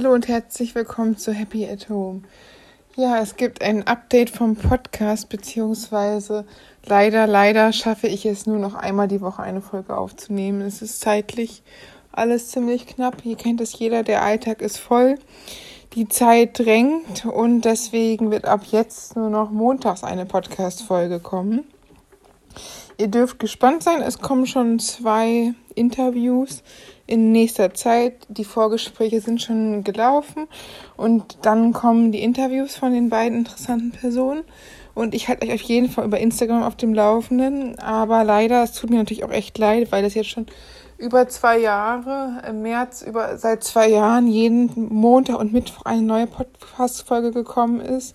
Hallo und herzlich willkommen zu Happy at Home. Ja, es gibt ein Update vom Podcast, beziehungsweise leider, leider schaffe ich es nur noch einmal die Woche eine Folge aufzunehmen. Es ist zeitlich alles ziemlich knapp. Hier kennt es jeder, der Alltag ist voll. Die Zeit drängt und deswegen wird ab jetzt nur noch montags eine Podcast-Folge kommen. Ihr dürft gespannt sein, es kommen schon zwei Interviews in nächster Zeit. Die Vorgespräche sind schon gelaufen und dann kommen die Interviews von den beiden interessanten Personen. Und ich halte euch auf jeden Fall über Instagram auf dem Laufenden. Aber leider, es tut mir natürlich auch echt leid, weil das jetzt schon über zwei Jahre, im März über seit zwei Jahren jeden Montag und Mittwoch eine neue Podcast-Folge gekommen ist.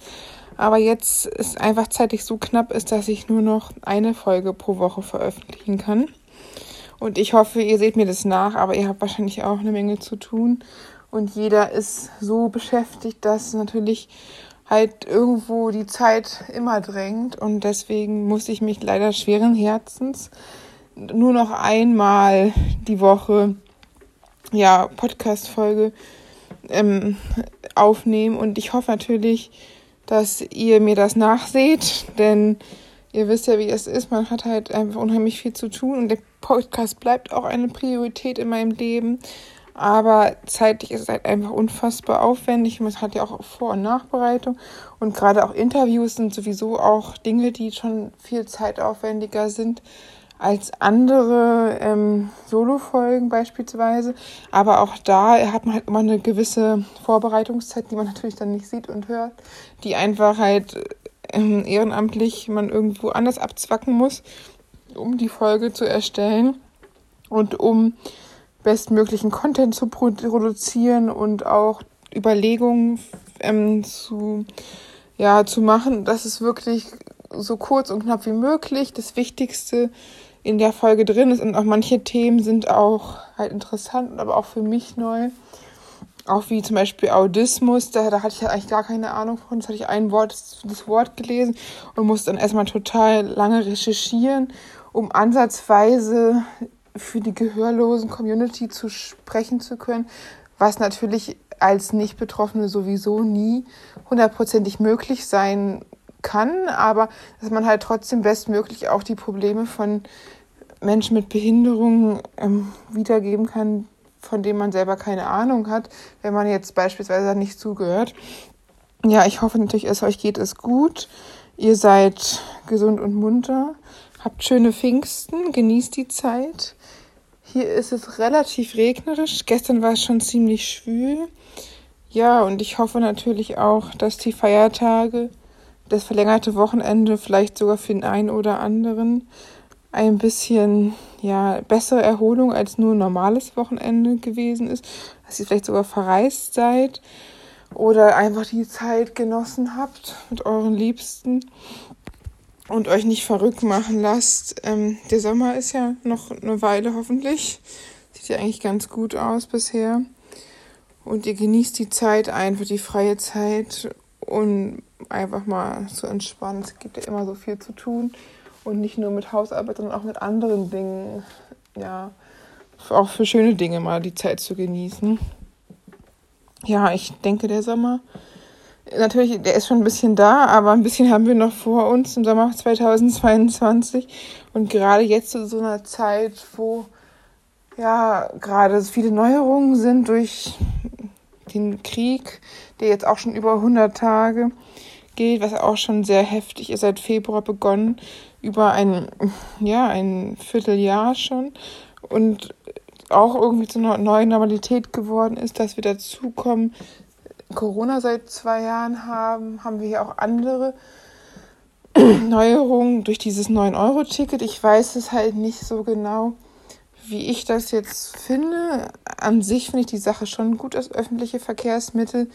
Aber jetzt ist einfach zeitlich so knapp ist, dass ich nur noch eine Folge pro Woche veröffentlichen kann. Und ich hoffe, ihr seht mir das nach, aber ihr habt wahrscheinlich auch eine Menge zu tun. Und jeder ist so beschäftigt, dass natürlich halt irgendwo die Zeit immer drängt. Und deswegen muss ich mich leider schweren Herzens nur noch einmal die Woche ja Podcast-Folge ähm, aufnehmen. Und ich hoffe natürlich, dass ihr mir das nachseht, denn ihr wisst ja, wie es ist. Man hat halt einfach unheimlich viel zu tun und der Podcast bleibt auch eine Priorität in meinem Leben. Aber zeitlich ist es halt einfach unfassbar aufwendig es hat ja auch Vor- und Nachbereitung. Und gerade auch Interviews sind sowieso auch Dinge, die schon viel zeitaufwendiger sind als andere ähm, Solo-Folgen beispielsweise. Aber auch da hat man halt immer eine gewisse Vorbereitungszeit, die man natürlich dann nicht sieht und hört, die einfach halt ähm, ehrenamtlich man irgendwo anders abzwacken muss, um die Folge zu erstellen und um bestmöglichen Content zu produzieren und auch Überlegungen ähm, zu, ja, zu machen, dass es wirklich so kurz und knapp wie möglich das Wichtigste in der Folge drin ist und auch manche Themen sind auch halt interessant, aber auch für mich neu. Auch wie zum Beispiel Audismus, da, da hatte ich halt eigentlich gar keine Ahnung von. Das hatte ich ein Wort, das, Wort gelesen und musste dann erstmal total lange recherchieren, um ansatzweise für die gehörlosen Community zu sprechen zu können, was natürlich als Nicht-Betroffene sowieso nie hundertprozentig möglich sein kann, aber dass man halt trotzdem bestmöglich auch die Probleme von Menschen mit Behinderungen ähm, wiedergeben kann, von denen man selber keine Ahnung hat, wenn man jetzt beispielsweise nicht zugehört. Ja, ich hoffe natürlich, es euch geht es gut. Ihr seid gesund und munter. Habt schöne Pfingsten, genießt die Zeit. Hier ist es relativ regnerisch. Gestern war es schon ziemlich schwül. Ja, und ich hoffe natürlich auch, dass die Feiertage, das verlängerte Wochenende vielleicht sogar für den einen oder anderen ein bisschen ja, bessere Erholung als nur ein normales Wochenende gewesen ist, dass ihr vielleicht sogar verreist seid oder einfach die Zeit genossen habt mit euren Liebsten und euch nicht verrückt machen lasst. Ähm, der Sommer ist ja noch eine Weile hoffentlich. Sieht ja eigentlich ganz gut aus bisher. Und ihr genießt die Zeit einfach, die freie Zeit und einfach mal zu entspannen. Es gibt ja immer so viel zu tun und nicht nur mit Hausarbeit, sondern auch mit anderen Dingen. Ja, auch für schöne Dinge mal die Zeit zu genießen. Ja, ich denke, der Sommer, natürlich, der ist schon ein bisschen da, aber ein bisschen haben wir noch vor uns im Sommer 2022. Und gerade jetzt zu so einer Zeit, wo ja gerade viele Neuerungen sind durch den Krieg, der jetzt auch schon über 100 Tage geht, was auch schon sehr heftig ist, seit Februar begonnen, über ein, ja, ein Vierteljahr schon und auch irgendwie zu einer neuen Normalität geworden ist, dass wir dazukommen, Corona seit zwei Jahren haben, haben wir hier auch andere Neuerungen durch dieses 9-Euro-Ticket. Ich weiß es halt nicht so genau, wie ich das jetzt finde. An sich finde ich die Sache schon gut, dass öffentliche Verkehrsmittel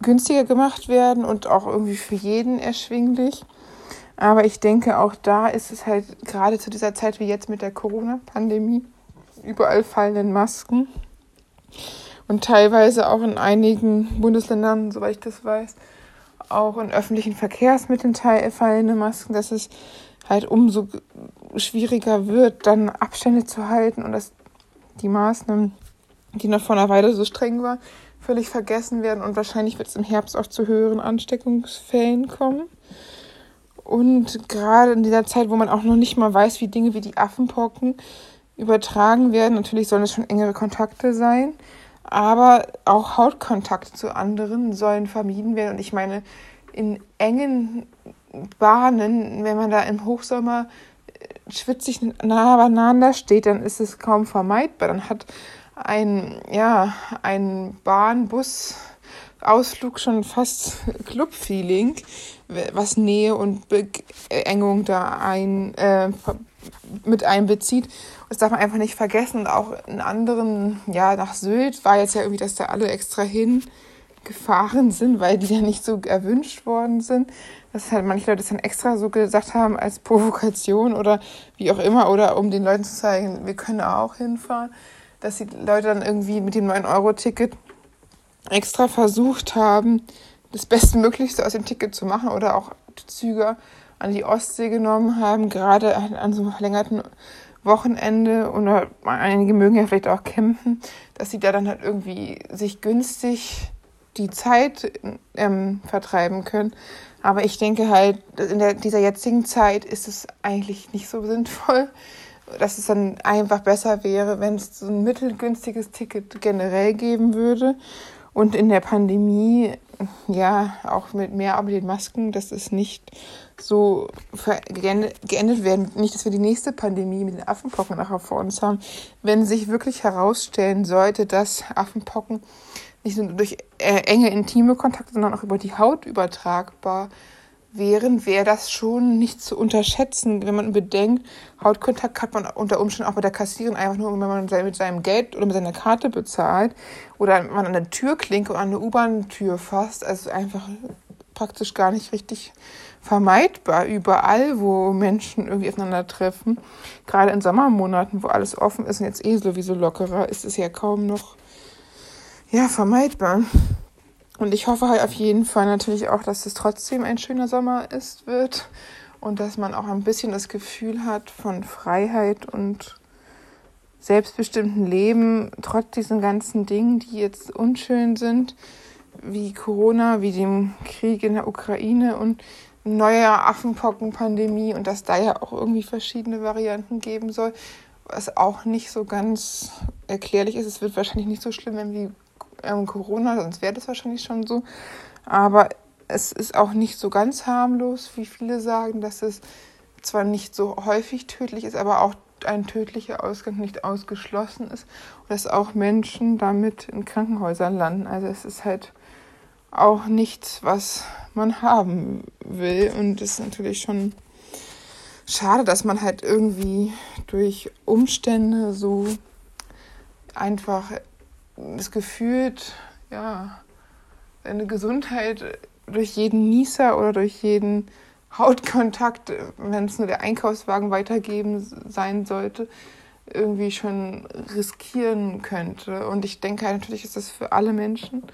günstiger gemacht werden und auch irgendwie für jeden erschwinglich. Aber ich denke, auch da ist es halt gerade zu dieser Zeit wie jetzt mit der Corona-Pandemie, überall fallenden Masken und teilweise auch in einigen Bundesländern, soweit ich das weiß, auch in öffentlichen Verkehrsmitteln fallende Masken, dass es halt umso schwieriger wird, dann Abstände zu halten und dass die Maßnahmen, die noch vor einer Weile so streng waren, völlig vergessen werden und wahrscheinlich wird es im Herbst auch zu höheren Ansteckungsfällen kommen. Und gerade in dieser Zeit, wo man auch noch nicht mal weiß, wie Dinge wie die Affenpocken übertragen werden, natürlich sollen es schon engere Kontakte sein, aber auch Hautkontakte zu anderen sollen vermieden werden. Und ich meine, in engen Bahnen, wenn man da im Hochsommer äh, schwitzig nah beieinander steht, dann ist es kaum vermeidbar. Dann hat ein, ja, ein Bahn-Bus- Ausflug schon fast Club-Feeling, was Nähe und Beengung da ein, äh, mit einbezieht. Das darf man einfach nicht vergessen. Und auch in anderen, ja, nach Sylt war jetzt ja irgendwie, dass da alle extra hingefahren sind, weil die ja nicht so erwünscht worden sind. Dass halt manche Leute das dann extra so gesagt haben als Provokation oder wie auch immer oder um den Leuten zu zeigen, wir können auch hinfahren. Dass die Leute dann irgendwie mit dem 9-Euro-Ticket extra versucht haben, das Bestmöglichste aus dem Ticket zu machen oder auch Züge an die Ostsee genommen haben, gerade an so einem verlängerten Wochenende oder einige mögen ja vielleicht auch campen, dass sie da dann halt irgendwie sich günstig die Zeit ähm, vertreiben können. Aber ich denke halt, in der, dieser jetzigen Zeit ist es eigentlich nicht so sinnvoll, dass es dann einfach besser wäre, wenn es so ein mittelgünstiges Ticket generell geben würde und in der Pandemie, ja, auch mit mehr aber den Masken, dass es nicht so geendet werden. Nicht, dass wir die nächste Pandemie mit den Affenpocken nachher vor uns haben. Wenn sich wirklich herausstellen sollte, dass Affenpocken nicht nur durch äh, enge intime Kontakte, sondern auch über die Haut übertragbar wären, wäre das schon nicht zu unterschätzen, wenn man bedenkt, Hautkontakt hat man unter Umständen auch bei der Kassierin einfach nur, wenn man mit seinem Geld oder mit seiner Karte bezahlt oder man an der Türklinke oder an der U-Bahn-Tür fasst. Also einfach praktisch gar nicht richtig vermeidbar überall, wo Menschen irgendwie aufeinandertreffen. Gerade in Sommermonaten, wo alles offen ist und jetzt eh sowieso lockerer, ist es ja kaum noch ja, vermeidbar. Und ich hoffe halt auf jeden Fall natürlich auch, dass es trotzdem ein schöner Sommer ist, wird und dass man auch ein bisschen das Gefühl hat von Freiheit und selbstbestimmten Leben, trotz diesen ganzen Dingen, die jetzt unschön sind, wie Corona, wie dem Krieg in der Ukraine und neuer Affenpockenpandemie und dass da ja auch irgendwie verschiedene Varianten geben soll, was auch nicht so ganz erklärlich ist. Es wird wahrscheinlich nicht so schlimm, wenn die ähm, Corona, sonst wäre das wahrscheinlich schon so. Aber es ist auch nicht so ganz harmlos, wie viele sagen, dass es zwar nicht so häufig tödlich ist, aber auch ein tödlicher Ausgang nicht ausgeschlossen ist und dass auch Menschen damit in Krankenhäusern landen. Also es ist halt auch nichts, was man haben will und es ist natürlich schon schade, dass man halt irgendwie durch Umstände so einfach das gefühlt, ja, deine Gesundheit durch jeden Nieser oder durch jeden Hautkontakt, wenn es nur der Einkaufswagen weitergeben sein sollte, irgendwie schon riskieren könnte. Und ich denke halt, natürlich ist das für alle Menschen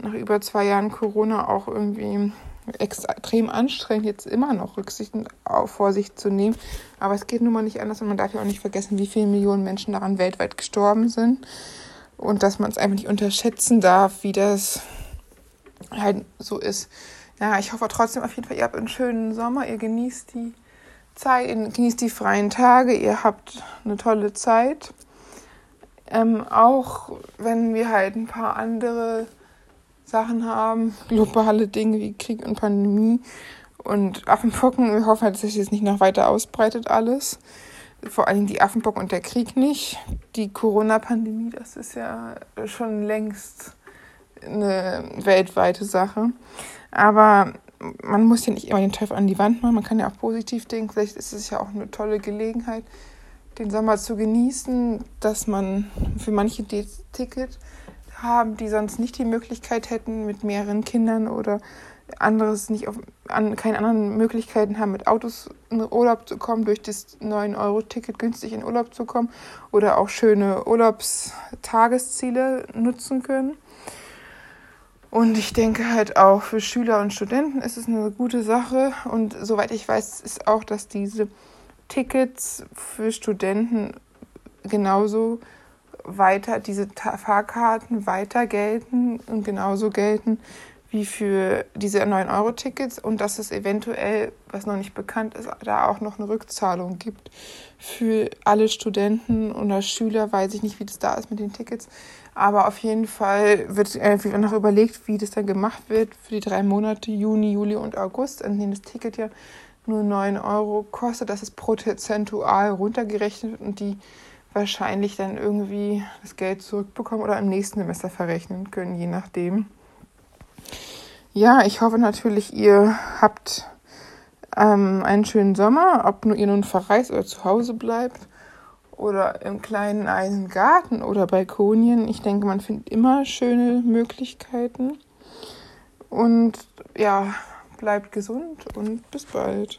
nach über zwei Jahren Corona auch irgendwie extrem anstrengend, jetzt immer noch Rücksicht auf Vorsicht zu nehmen. Aber es geht nun mal nicht anders und man darf ja auch nicht vergessen, wie viele Millionen Menschen daran weltweit gestorben sind und dass man es einfach nicht unterschätzen darf, wie das halt so ist. Ja, ich hoffe trotzdem auf jeden Fall, ihr habt einen schönen Sommer, ihr genießt die Zeit, ihr genießt die freien Tage, ihr habt eine tolle Zeit. Ähm, auch wenn wir halt ein paar andere Sachen haben, globale Dinge wie Krieg und Pandemie und Affenpocken. Wir hoffen halt, dass sich das nicht noch weiter ausbreitet alles vor allem die Affenbock und der Krieg nicht. Die Corona-Pandemie, das ist ja schon längst eine weltweite Sache. Aber man muss ja nicht immer den Teufel an die Wand machen, man kann ja auch positiv denken. Vielleicht ist es ja auch eine tolle Gelegenheit, den Sommer zu genießen, dass man für manche Ticket haben, die sonst nicht die Möglichkeit hätten, mit mehreren Kindern oder anderes nicht auf, an, keine anderen Möglichkeiten haben, mit Autos in Urlaub zu kommen, durch das 9-Euro-Ticket günstig in Urlaub zu kommen oder auch schöne Urlaubstagesziele nutzen können. Und ich denke halt auch für Schüler und Studenten ist es eine gute Sache. Und soweit ich weiß, ist auch, dass diese Tickets für Studenten genauso weiter, diese Fahrkarten weiter gelten und genauso gelten wie für diese 9-Euro-Tickets und dass es eventuell, was noch nicht bekannt ist, da auch noch eine Rückzahlung gibt für alle Studenten oder Schüler. Weiß ich nicht, wie das da ist mit den Tickets. Aber auf jeden Fall wird äh, noch überlegt, wie das dann gemacht wird für die drei Monate Juni, Juli und August, an denen das Ticket ja nur 9 Euro kostet. Das ist prozentual runtergerechnet und die wahrscheinlich dann irgendwie das Geld zurückbekommen oder im nächsten Semester verrechnen können, je nachdem. Ja, ich hoffe natürlich, ihr habt ähm, einen schönen Sommer, ob nur ihr nun verreist oder zu Hause bleibt oder im kleinen eigenen Garten oder Balkonien. Ich denke, man findet immer schöne Möglichkeiten. Und ja, bleibt gesund und bis bald.